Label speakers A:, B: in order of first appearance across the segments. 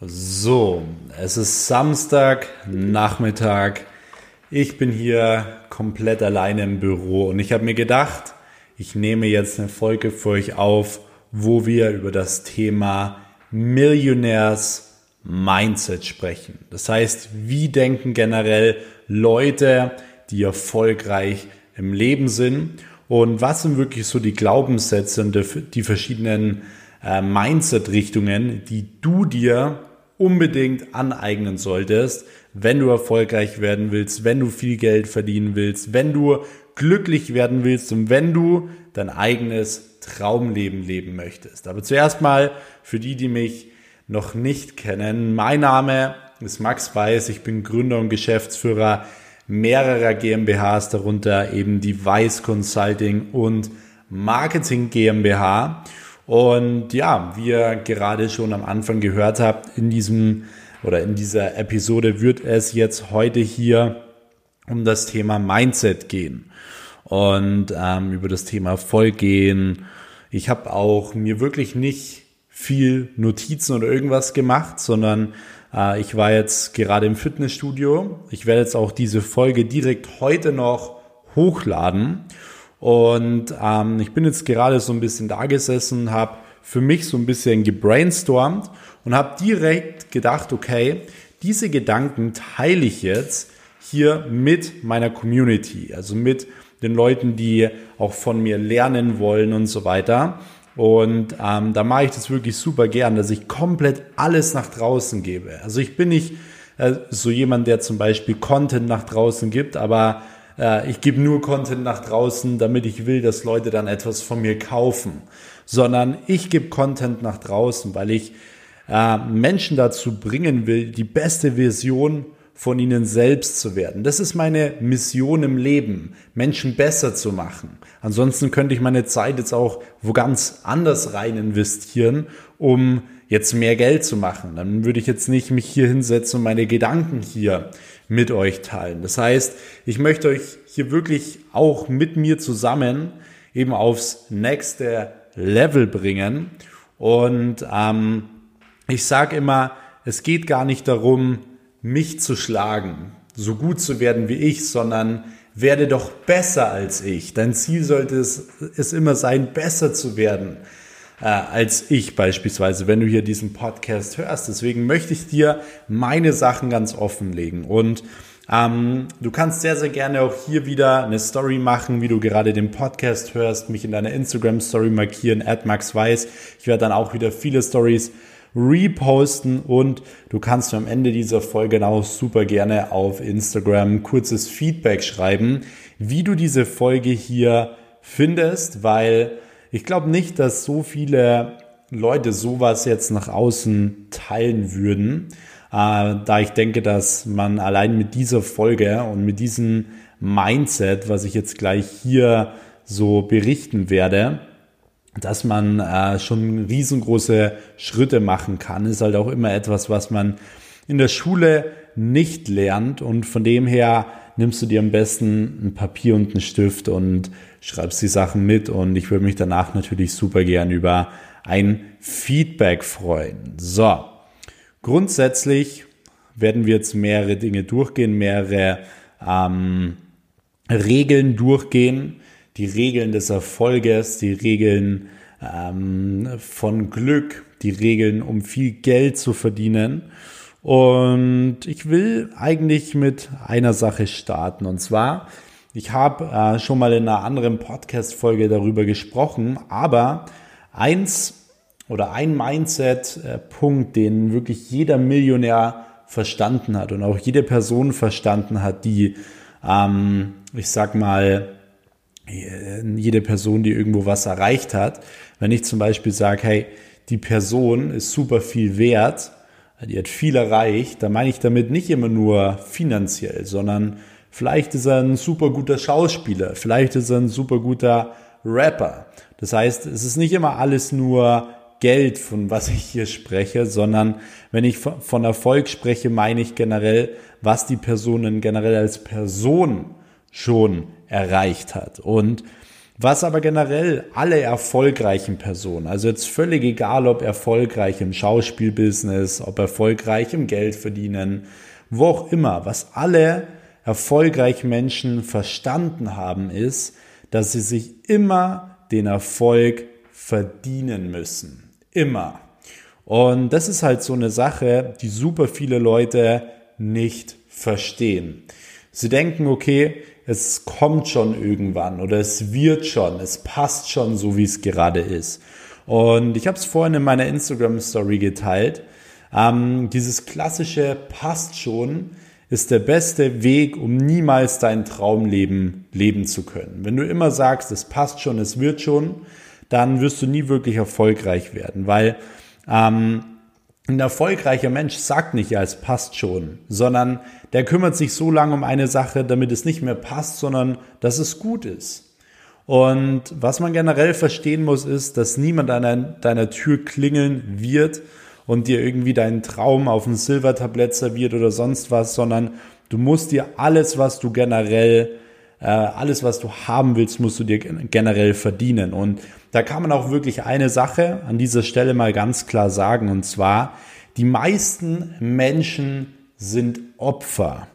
A: So, es ist Samstag, Nachmittag. Ich bin hier komplett alleine im Büro und ich habe mir gedacht, ich nehme jetzt eine Folge für euch auf, wo wir über das Thema Millionärs Mindset sprechen. Das heißt, wie denken generell Leute, die erfolgreich im Leben sind und was sind wirklich so die Glaubenssätze und die verschiedenen äh, Mindset-Richtungen, die du dir unbedingt aneignen solltest, wenn du erfolgreich werden willst, wenn du viel Geld verdienen willst, wenn du glücklich werden willst und wenn du dein eigenes Traumleben leben möchtest. Aber zuerst mal für die, die mich noch nicht kennen, mein Name ist Max Weiß, ich bin Gründer und Geschäftsführer mehrerer GmbHs, darunter eben die Weiß Consulting und Marketing GmbH. Und ja, wie ihr gerade schon am Anfang gehört habt, in diesem oder in dieser Episode wird es jetzt heute hier um das Thema Mindset gehen und ähm, über das Thema Vollgehen. Ich habe auch mir wirklich nicht viel Notizen oder irgendwas gemacht, sondern äh, ich war jetzt gerade im Fitnessstudio. Ich werde jetzt auch diese Folge direkt heute noch hochladen und ähm, ich bin jetzt gerade so ein bisschen da gesessen, habe für mich so ein bisschen gebrainstormt und habe direkt gedacht, okay, diese Gedanken teile ich jetzt hier mit meiner Community, also mit den Leuten, die auch von mir lernen wollen und so weiter. Und ähm, da mache ich das wirklich super gern, dass ich komplett alles nach draußen gebe. Also ich bin nicht äh, so jemand, der zum Beispiel Content nach draußen gibt, aber äh, ich gebe nur Content nach draußen, damit ich will, dass Leute dann etwas von mir kaufen, sondern ich gebe Content nach draußen, weil ich äh, Menschen dazu bringen will, die beste Version von ihnen selbst zu werden. Das ist meine Mission im Leben, Menschen besser zu machen. Ansonsten könnte ich meine Zeit jetzt auch wo ganz anders rein investieren, um jetzt mehr Geld zu machen. Dann würde ich jetzt nicht mich hier hinsetzen und meine Gedanken hier mit euch teilen. Das heißt, ich möchte euch hier wirklich auch mit mir zusammen eben aufs nächste Level bringen. Und ähm, ich sage immer, es geht gar nicht darum, mich zu schlagen, so gut zu werden wie ich, sondern werde doch besser als ich. Dein Ziel sollte es, es immer sein, besser zu werden äh, als ich beispielsweise, wenn du hier diesen Podcast hörst. Deswegen möchte ich dir meine Sachen ganz offenlegen. Und ähm, du kannst sehr, sehr gerne auch hier wieder eine Story machen, wie du gerade den Podcast hörst, mich in deiner Instagram-Story markieren, at Max Weiß. Ich werde dann auch wieder viele Stories reposten und du kannst mir am Ende dieser Folge auch super gerne auf Instagram kurzes Feedback schreiben, wie du diese Folge hier findest, weil ich glaube nicht, dass so viele Leute sowas jetzt nach außen teilen würden, äh, da ich denke, dass man allein mit dieser Folge und mit diesem Mindset, was ich jetzt gleich hier so berichten werde, dass man äh, schon riesengroße Schritte machen kann, ist halt auch immer etwas, was man in der Schule nicht lernt. Und von dem her nimmst du dir am besten ein Papier und einen Stift und schreibst die Sachen mit und ich würde mich danach natürlich super gern über ein Feedback freuen. So, grundsätzlich werden wir jetzt mehrere Dinge durchgehen, mehrere ähm, Regeln durchgehen, die Regeln des Erfolges, die Regeln ähm, von Glück, die Regeln, um viel Geld zu verdienen. Und ich will eigentlich mit einer Sache starten. Und zwar, ich habe äh, schon mal in einer anderen Podcast-Folge darüber gesprochen, aber eins oder ein Mindset-Punkt, den wirklich jeder Millionär verstanden hat und auch jede Person verstanden hat, die, ähm, ich sag mal, jede Person, die irgendwo was erreicht hat, wenn ich zum Beispiel sage, hey, die Person ist super viel wert, die hat viel erreicht, da meine ich damit nicht immer nur finanziell, sondern vielleicht ist er ein super guter Schauspieler, vielleicht ist er ein super guter Rapper. Das heißt, es ist nicht immer alles nur Geld, von was ich hier spreche, sondern wenn ich von Erfolg spreche, meine ich generell, was die Personen generell als Person schon erreicht hat. Und Was aber generell alle erfolgreichen Personen, also jetzt völlig egal, ob erfolgreich im Schauspielbusiness, ob erfolgreich im Geld verdienen, wo auch immer, was alle erfolgreichen Menschen verstanden haben, ist, dass sie sich immer den Erfolg verdienen müssen. Immer. Und das ist halt so eine Sache, die super viele Leute nicht verstehen. Sie denken, okay, es kommt schon irgendwann oder es wird schon, es passt schon so, wie es gerade ist. Und ich habe es vorhin in meiner Instagram-Story geteilt. Ähm, dieses klassische passt schon ist der beste Weg, um niemals dein Traumleben leben zu können. Wenn du immer sagst, es passt schon, es wird schon, dann wirst du nie wirklich erfolgreich werden, weil ähm, ein erfolgreicher Mensch sagt nicht, ja, es passt schon, sondern der kümmert sich so lange um eine Sache, damit es nicht mehr passt, sondern dass es gut ist. Und was man generell verstehen muss, ist, dass niemand an deiner Tür klingeln wird und dir irgendwie deinen Traum auf ein Silbertablett serviert oder sonst was, sondern du musst dir alles, was du generell, äh, alles, was du haben willst, musst du dir generell verdienen. Und da kann man auch wirklich eine Sache an dieser Stelle mal ganz klar sagen, und zwar, die meisten Menschen sind Opfer.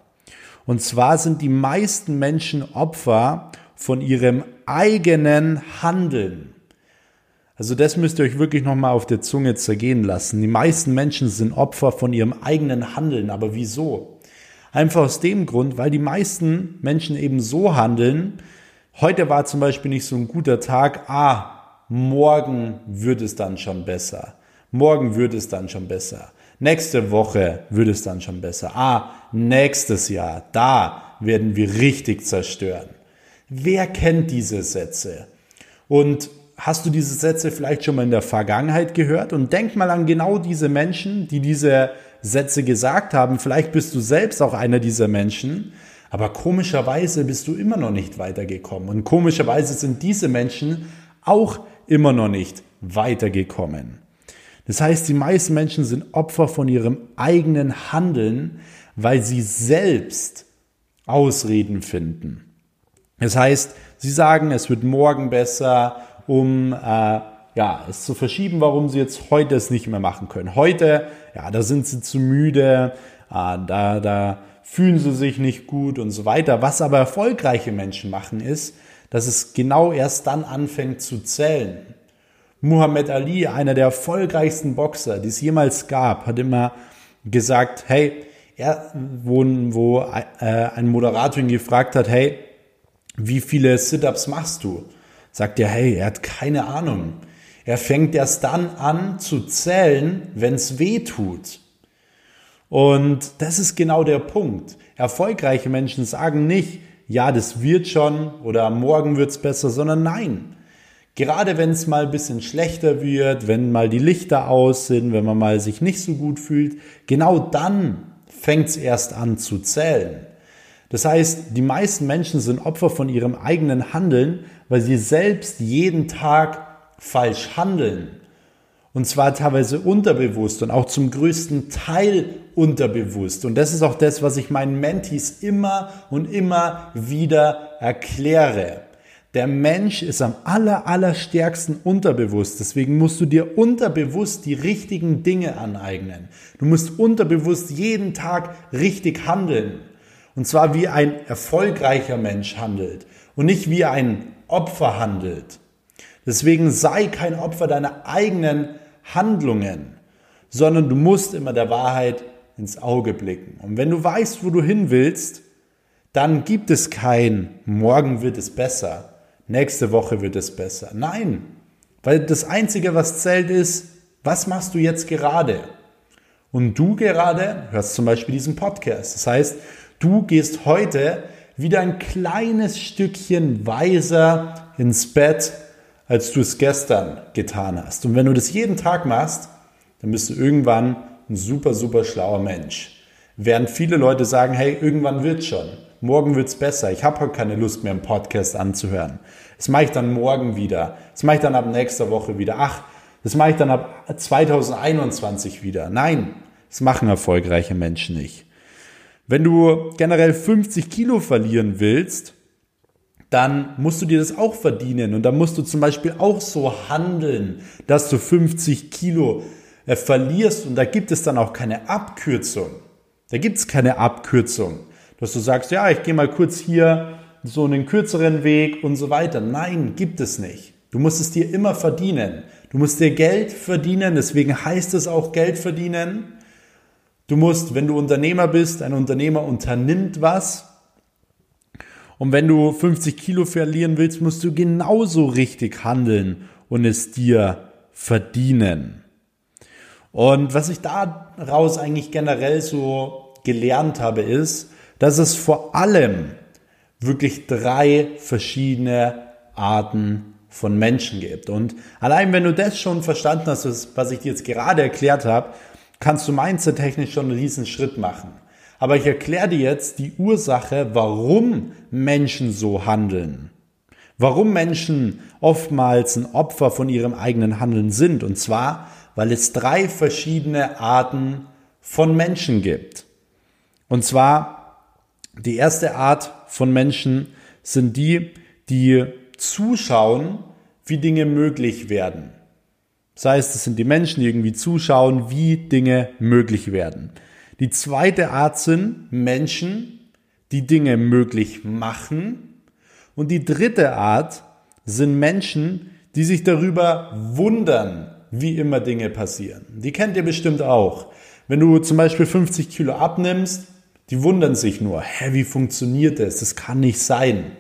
A: Und zwar sind die meisten Menschen Opfer von ihrem eigenen Handeln. Also das müsst ihr euch wirklich nochmal auf der Zunge zergehen lassen. Die meisten Menschen sind Opfer von ihrem eigenen Handeln. Aber wieso? Einfach aus dem Grund, weil die meisten Menschen eben so handeln. Heute war zum Beispiel nicht so ein guter Tag. Ah, morgen wird es dann schon besser. Morgen wird es dann schon besser. Nächste Woche wird es dann schon besser. Ah, nächstes Jahr, da werden wir richtig zerstören. Wer kennt diese Sätze? Und hast du diese Sätze vielleicht schon mal in der Vergangenheit gehört? Und denk mal an genau diese Menschen, die diese Sätze gesagt haben. Vielleicht bist du selbst auch einer dieser Menschen. Aber komischerweise bist du immer noch nicht weitergekommen. Und komischerweise sind diese Menschen auch immer noch nicht weitergekommen. Das heißt, die meisten Menschen sind Opfer von ihrem eigenen Handeln, weil sie selbst Ausreden finden. Das heißt, sie sagen, es wird morgen besser, um äh, ja, es zu verschieben, warum sie jetzt heute es nicht mehr machen können. Heute, ja, da sind sie zu müde, äh, da, da fühlen sie sich nicht gut und so weiter. Was aber erfolgreiche Menschen machen, ist, dass es genau erst dann anfängt zu zählen. Muhammad Ali, einer der erfolgreichsten Boxer, die es jemals gab, hat immer gesagt, hey, er, wo, wo äh, ein Moderator ihn gefragt hat, hey, wie viele Sit-ups machst du? Sagt er, hey, er hat keine Ahnung. Er fängt erst dann an zu zählen, wenn es weh tut. Und das ist genau der Punkt. Erfolgreiche Menschen sagen nicht, ja, das wird schon oder morgen wird's besser, sondern nein. Gerade wenn es mal ein bisschen schlechter wird, wenn mal die Lichter aus sind, wenn man mal sich nicht so gut fühlt, genau dann fängt's erst an zu zählen. Das heißt, die meisten Menschen sind Opfer von ihrem eigenen Handeln, weil sie selbst jeden Tag falsch handeln. Und zwar teilweise unterbewusst und auch zum größten Teil unterbewusst. Und das ist auch das, was ich meinen Mentees immer und immer wieder erkläre. Der Mensch ist am aller, allerstärksten unterbewusst. Deswegen musst du dir unterbewusst die richtigen Dinge aneignen. Du musst unterbewusst jeden Tag richtig handeln. Und zwar wie ein erfolgreicher Mensch handelt und nicht wie ein Opfer handelt. Deswegen sei kein Opfer deiner eigenen Handlungen, sondern du musst immer der Wahrheit ins Auge blicken. Und wenn du weißt, wo du hin willst, dann gibt es kein morgen wird es besser, nächste Woche wird es besser. Nein, weil das Einzige, was zählt, ist, was machst du jetzt gerade? Und du gerade hörst zum Beispiel diesen Podcast. Das heißt, du gehst heute wieder ein kleines Stückchen weiser ins Bett als du es gestern getan hast. Und wenn du das jeden Tag machst, dann bist du irgendwann ein super, super schlauer Mensch. Während viele Leute sagen, hey, irgendwann wird schon. Morgen wird's besser. Ich habe heute keine Lust mehr, einen Podcast anzuhören. Das mache ich dann morgen wieder. Das mache ich dann ab nächster Woche wieder. Ach, das mache ich dann ab 2021 wieder. Nein, das machen erfolgreiche Menschen nicht. Wenn du generell 50 Kilo verlieren willst, dann musst du dir das auch verdienen. Und dann musst du zum Beispiel auch so handeln, dass du 50 Kilo äh, verlierst. Und da gibt es dann auch keine Abkürzung. Da gibt es keine Abkürzung. Dass du sagst, ja, ich gehe mal kurz hier so einen kürzeren Weg und so weiter. Nein, gibt es nicht. Du musst es dir immer verdienen. Du musst dir Geld verdienen, deswegen heißt es auch Geld verdienen. Du musst, wenn du Unternehmer bist, ein Unternehmer unternimmt was. Und wenn du 50 Kilo verlieren willst, musst du genauso richtig handeln und es dir verdienen. Und was ich daraus eigentlich generell so gelernt habe, ist, dass es vor allem wirklich drei verschiedene Arten von Menschen gibt. Und allein wenn du das schon verstanden hast, was ich dir jetzt gerade erklärt habe, kannst du mindset-technisch schon einen riesen Schritt machen. Aber ich erkläre dir jetzt die Ursache, warum Menschen so handeln. Warum Menschen oftmals ein Opfer von ihrem eigenen Handeln sind. Und zwar, weil es drei verschiedene Arten von Menschen gibt. Und zwar, die erste Art von Menschen sind die, die zuschauen, wie Dinge möglich werden. Das heißt, es sind die Menschen, die irgendwie zuschauen, wie Dinge möglich werden. Die zweite Art sind Menschen, die Dinge möglich machen. Und die dritte Art sind Menschen, die sich darüber wundern, wie immer Dinge passieren. Die kennt ihr bestimmt auch. Wenn du zum Beispiel 50 Kilo abnimmst, die wundern sich nur, hä, wie funktioniert das? Das kann nicht sein.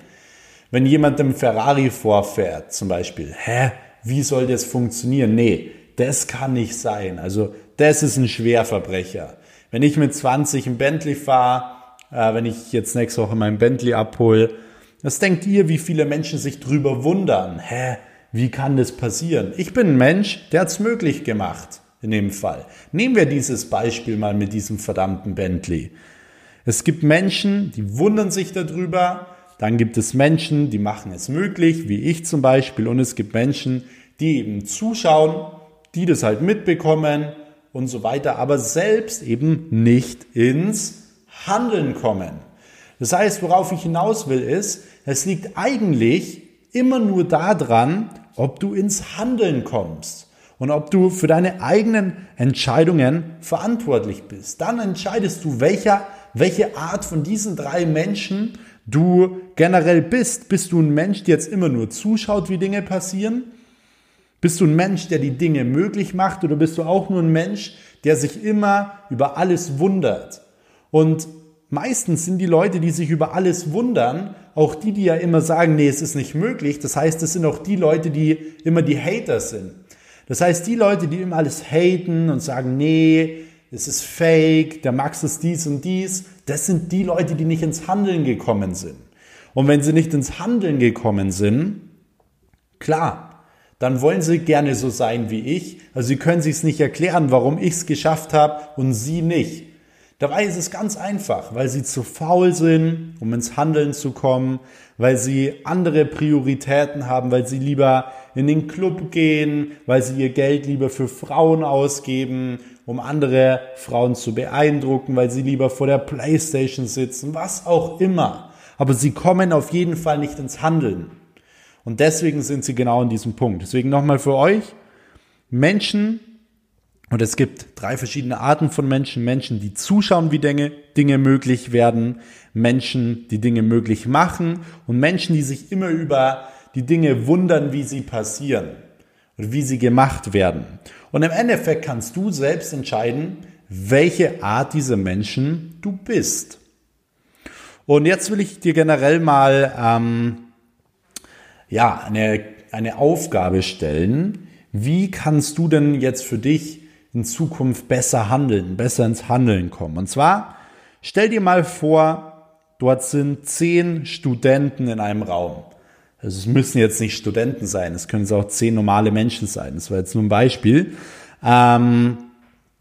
A: Wenn jemand im Ferrari vorfährt, zum Beispiel, hä, wie soll das funktionieren? Nee, das kann nicht sein. Also, das ist ein Schwerverbrecher. Wenn ich mit 20 ein Bentley fahre, äh, wenn ich jetzt nächste Woche mein Bentley abhole, was denkt ihr, wie viele Menschen sich drüber wundern? Hä, wie kann das passieren? Ich bin ein Mensch, der hat's möglich gemacht. In dem Fall. Nehmen wir dieses Beispiel mal mit diesem verdammten Bentley. Es gibt Menschen, die wundern sich darüber, dann gibt es Menschen, die machen es möglich, wie ich zum Beispiel. Und es gibt Menschen, die eben zuschauen, die das halt mitbekommen und so weiter, aber selbst eben nicht ins Handeln kommen. Das heißt, worauf ich hinaus will, ist, es liegt eigentlich immer nur daran, ob du ins Handeln kommst und ob du für deine eigenen Entscheidungen verantwortlich bist. Dann entscheidest du, welcher, welche Art von diesen drei Menschen du generell bist. Bist du ein Mensch, der jetzt immer nur zuschaut, wie Dinge passieren? Bist du ein Mensch, der die Dinge möglich macht oder bist du auch nur ein Mensch, der sich immer über alles wundert? Und meistens sind die Leute, die sich über alles wundern, auch die, die ja immer sagen, nee, es ist nicht möglich. Das heißt, es sind auch die Leute, die immer die Hater sind. Das heißt, die Leute, die immer alles haten und sagen, nee, es ist fake, der Max ist dies und dies, das sind die Leute, die nicht ins Handeln gekommen sind. Und wenn sie nicht ins Handeln gekommen sind, klar, dann wollen sie gerne so sein wie ich. Also sie können sich nicht erklären, warum ich es geschafft habe und sie nicht. Dabei ist es ganz einfach, weil sie zu faul sind, um ins Handeln zu kommen, weil sie andere Prioritäten haben, weil sie lieber in den Club gehen, weil sie ihr Geld lieber für Frauen ausgeben, um andere Frauen zu beeindrucken, weil sie lieber vor der Playstation sitzen, was auch immer. Aber sie kommen auf jeden Fall nicht ins Handeln. Und deswegen sind sie genau in diesem Punkt. Deswegen nochmal für euch, Menschen, und es gibt drei verschiedene Arten von Menschen. Menschen, die zuschauen, wie Dinge, Dinge möglich werden. Menschen, die Dinge möglich machen. Und Menschen, die sich immer über die Dinge wundern, wie sie passieren und wie sie gemacht werden. Und im Endeffekt kannst du selbst entscheiden, welche Art dieser Menschen du bist. Und jetzt will ich dir generell mal ähm, ja, eine, eine Aufgabe stellen. Wie kannst du denn jetzt für dich in Zukunft besser handeln, besser ins Handeln kommen. Und zwar, stell dir mal vor, dort sind zehn Studenten in einem Raum. Also es müssen jetzt nicht Studenten sein, es können auch zehn normale Menschen sein. Das war jetzt nur ein Beispiel. Ähm,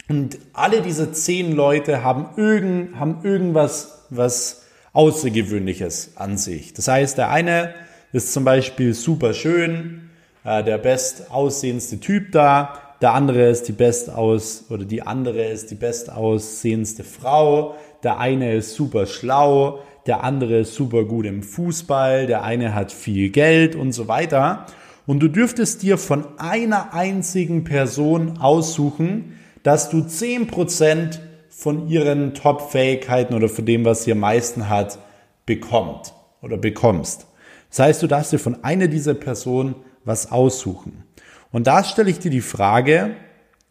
A: und alle diese zehn Leute haben, irgend, haben irgendwas was Außergewöhnliches an sich. Das heißt, der eine ist zum Beispiel super schön, äh, der best aussehendste Typ da, der andere ist die best aus oder die andere ist die bestaussehendste Frau, der eine ist super schlau, der andere ist super gut im Fußball, der eine hat viel Geld und so weiter. Und du dürftest dir von einer einzigen Person aussuchen, dass du 10% von ihren Top-Fähigkeiten oder von dem, was sie am meisten hat, bekommt oder bekommst. Das heißt, du darfst dir von einer dieser Personen was aussuchen. Und da stelle ich dir die Frage,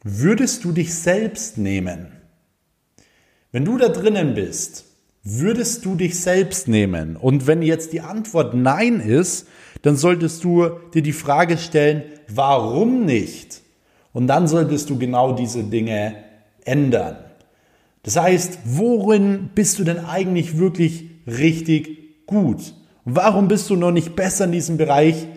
A: würdest du dich selbst nehmen? Wenn du da drinnen bist, würdest du dich selbst nehmen? Und wenn jetzt die Antwort Nein ist, dann solltest du dir die Frage stellen, warum nicht? Und dann solltest du genau diese Dinge ändern. Das heißt, worin bist du denn eigentlich wirklich richtig gut? Warum bist du noch nicht besser in diesem Bereich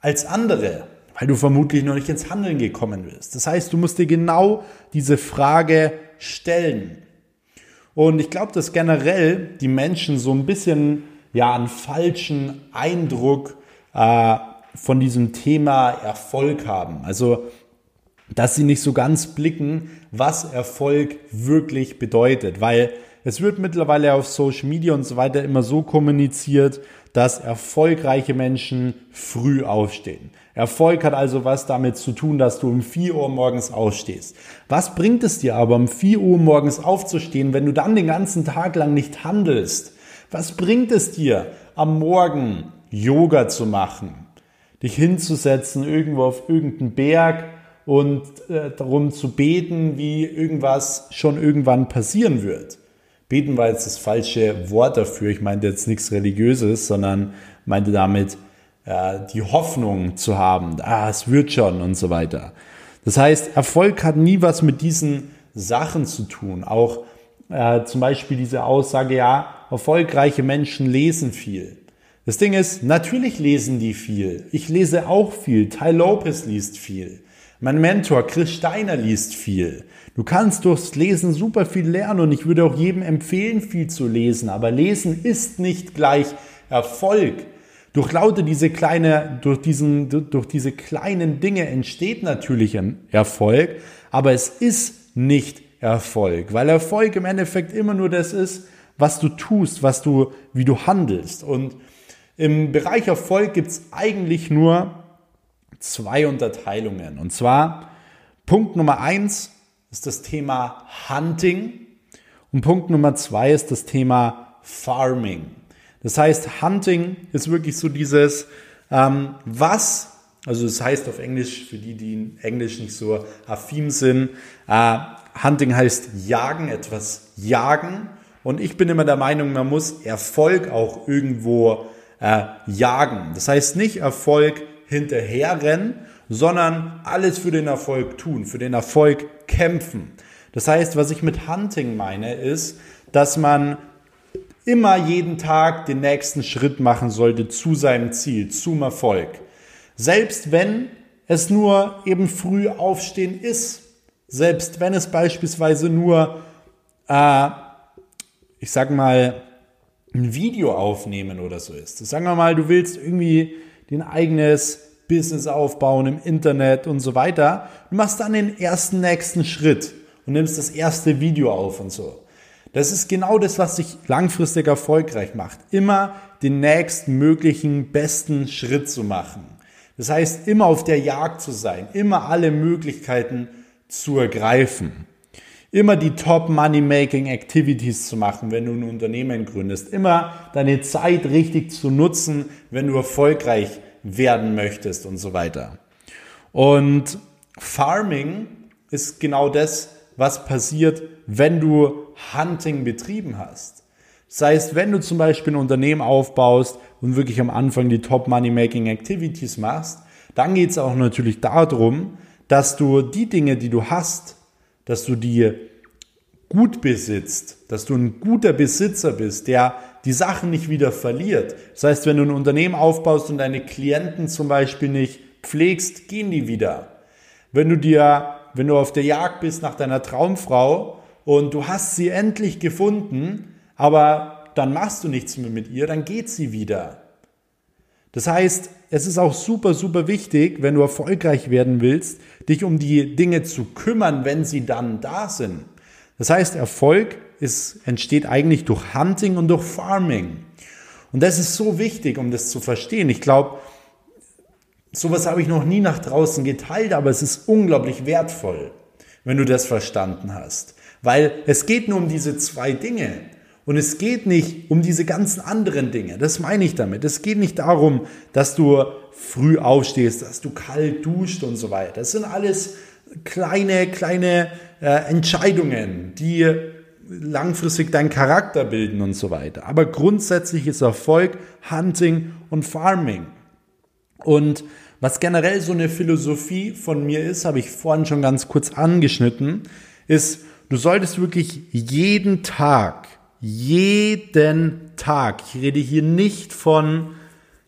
A: als andere? Weil du vermutlich noch nicht ins Handeln gekommen bist. Das heißt, du musst dir genau diese Frage stellen. Und ich glaube, dass generell die Menschen so ein bisschen ja einen falschen Eindruck äh, von diesem Thema Erfolg haben. Also dass sie nicht so ganz blicken, was Erfolg wirklich bedeutet, weil es wird mittlerweile auf Social Media und so weiter immer so kommuniziert, dass erfolgreiche Menschen früh aufstehen. Erfolg hat also was damit zu tun, dass du um 4 Uhr morgens aufstehst. Was bringt es dir aber, um 4 Uhr morgens aufzustehen, wenn du dann den ganzen Tag lang nicht handelst? Was bringt es dir, am Morgen Yoga zu machen, dich hinzusetzen irgendwo auf irgendeinen Berg und äh, darum zu beten, wie irgendwas schon irgendwann passieren wird? Beten war jetzt das falsche Wort dafür. Ich meinte jetzt nichts Religiöses, sondern meinte damit äh, die Hoffnung zu haben, ah, es wird schon und so weiter. Das heißt, Erfolg hat nie was mit diesen Sachen zu tun. Auch äh, zum Beispiel diese Aussage, ja, erfolgreiche Menschen lesen viel. Das Ding ist, natürlich lesen die viel. Ich lese auch viel. Ty Lopez liest viel. Mein Mentor Chris Steiner liest viel. Du kannst durchs Lesen super viel lernen und ich würde auch jedem empfehlen, viel zu lesen. Aber Lesen ist nicht gleich Erfolg. Durch lauter diese kleine, durch diesen, durch diese kleinen Dinge entsteht natürlich ein Erfolg, aber es ist nicht Erfolg, weil Erfolg im Endeffekt immer nur das ist, was du tust, was du, wie du handelst. Und im Bereich Erfolg gibt es eigentlich nur zwei Unterteilungen. Und zwar Punkt Nummer eins ist das Thema Hunting und Punkt Nummer zwei ist das Thema Farming. Das heißt, Hunting ist wirklich so dieses, ähm, was, also das heißt auf Englisch, für die, die in Englisch nicht so affin sind, äh, Hunting heißt jagen, etwas jagen. Und ich bin immer der Meinung, man muss Erfolg auch irgendwo äh, jagen. Das heißt nicht Erfolg hinterherrennen, sondern alles für den Erfolg tun, für den Erfolg kämpfen. Das heißt, was ich mit Hunting meine, ist, dass man immer jeden Tag den nächsten Schritt machen sollte zu seinem Ziel, zum Erfolg. Selbst wenn es nur eben früh aufstehen ist, selbst wenn es beispielsweise nur, äh, ich sag mal, ein Video aufnehmen oder so ist. Sagen wir mal, du willst irgendwie dein eigenes Business aufbauen im Internet und so weiter. Du machst dann den ersten nächsten Schritt und nimmst das erste Video auf und so. Das ist genau das, was dich langfristig erfolgreich macht. Immer den nächstmöglichen besten Schritt zu machen. Das heißt, immer auf der Jagd zu sein, immer alle Möglichkeiten zu ergreifen. Immer die Top Money Making Activities zu machen, wenn du ein Unternehmen gründest. Immer deine Zeit richtig zu nutzen, wenn du erfolgreich werden möchtest und so weiter. Und Farming ist genau das, was passiert, wenn du Hunting betrieben hast. Das heißt, wenn du zum Beispiel ein Unternehmen aufbaust und wirklich am Anfang die Top Money Making Activities machst, dann geht es auch natürlich darum, dass du die Dinge, die du hast, dass du die gut besitzt, dass du ein guter Besitzer bist, der die Sachen nicht wieder verliert. Das heißt, wenn du ein Unternehmen aufbaust und deine Klienten zum Beispiel nicht pflegst, gehen die wieder. Wenn du dir, wenn du auf der Jagd bist nach deiner Traumfrau und du hast sie endlich gefunden, aber dann machst du nichts mehr mit ihr, dann geht sie wieder. Das heißt, es ist auch super, super wichtig, wenn du erfolgreich werden willst, dich um die Dinge zu kümmern, wenn sie dann da sind. Das heißt, Erfolg ist, entsteht eigentlich durch Hunting und durch Farming. Und das ist so wichtig, um das zu verstehen. Ich glaube, sowas habe ich noch nie nach draußen geteilt, aber es ist unglaublich wertvoll, wenn du das verstanden hast. Weil es geht nur um diese zwei Dinge. Und es geht nicht um diese ganzen anderen Dinge. Das meine ich damit. Es geht nicht darum, dass du früh aufstehst, dass du kalt duscht und so weiter. Das sind alles kleine, kleine äh, Entscheidungen, die langfristig deinen Charakter bilden und so weiter. Aber grundsätzlich ist Erfolg Hunting und Farming. Und was generell so eine Philosophie von mir ist, habe ich vorhin schon ganz kurz angeschnitten, ist, du solltest wirklich jeden Tag, jeden Tag, ich rede hier nicht von,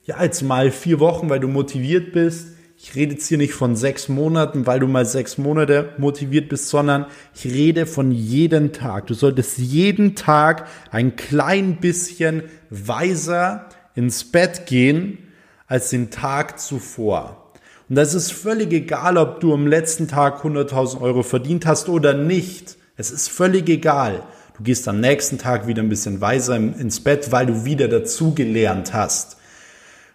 A: ja, jetzt mal vier Wochen, weil du motiviert bist, ich rede jetzt hier nicht von sechs Monaten, weil du mal sechs Monate motiviert bist, sondern ich rede von jedem Tag. Du solltest jeden Tag ein klein bisschen weiser ins Bett gehen als den Tag zuvor. Und das ist völlig egal, ob du am letzten Tag 100.000 Euro verdient hast oder nicht. Es ist völlig egal. Du gehst am nächsten Tag wieder ein bisschen weiser ins Bett, weil du wieder dazugelernt hast.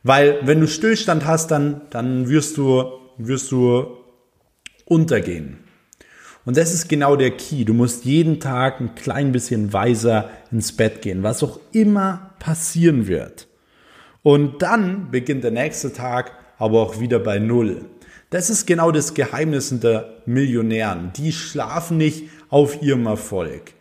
A: Weil wenn du Stillstand hast, dann, dann wirst du, wirst du untergehen. Und das ist genau der Key. Du musst jeden Tag ein klein bisschen weiser ins Bett gehen, was auch immer passieren wird. Und dann beginnt der nächste Tag aber auch wieder bei Null. Das ist genau das Geheimnis der Millionären. Die schlafen nicht auf ihrem Erfolg.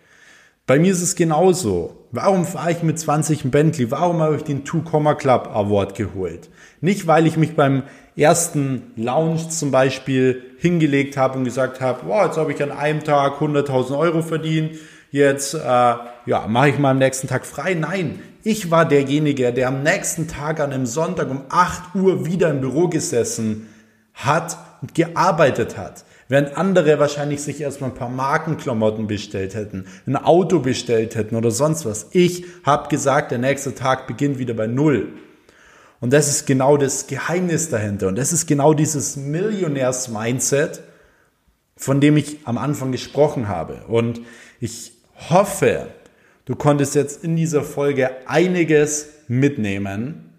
A: Bei mir ist es genauso. Warum fahre ich mit 20 ein Bentley? Warum habe ich den Two Comma Club Award geholt? Nicht, weil ich mich beim ersten Lounge zum Beispiel hingelegt habe und gesagt habe, wow, jetzt habe ich an einem Tag 100.000 Euro verdient, jetzt äh, ja, mache ich mal am nächsten Tag frei. Nein, ich war derjenige, der am nächsten Tag an einem Sonntag um 8 Uhr wieder im Büro gesessen hat und gearbeitet hat. Während andere wahrscheinlich sich erstmal ein paar Markenklamotten bestellt hätten, ein Auto bestellt hätten oder sonst was. Ich habe gesagt, der nächste Tag beginnt wieder bei Null. Und das ist genau das Geheimnis dahinter. Und das ist genau dieses Millionärs-Mindset, von dem ich am Anfang gesprochen habe. Und ich hoffe, du konntest jetzt in dieser Folge einiges mitnehmen.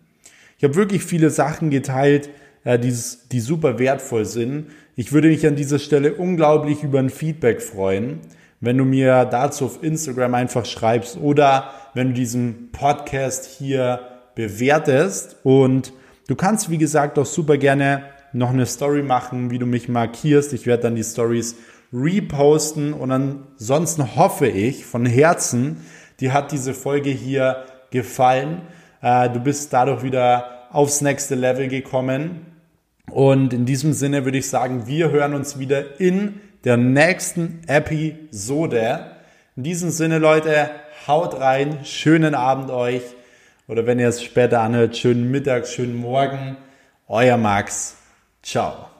A: Ich habe wirklich viele Sachen geteilt, äh, die, die super wertvoll sind. Ich würde mich an dieser Stelle unglaublich über ein Feedback freuen, wenn du mir dazu auf Instagram einfach schreibst oder wenn du diesen Podcast hier bewertest. Und du kannst, wie gesagt, auch super gerne noch eine Story machen, wie du mich markierst. Ich werde dann die Stories reposten und ansonsten hoffe ich von Herzen, dir hat diese Folge hier gefallen. Äh, du bist dadurch wieder aufs nächste Level gekommen und in diesem Sinne würde ich sagen, wir hören uns wieder in der nächsten Episode. In diesem Sinne, Leute, haut rein, schönen Abend euch. Oder wenn ihr es später anhört, schönen Mittag, schönen Morgen. Euer Max. Ciao.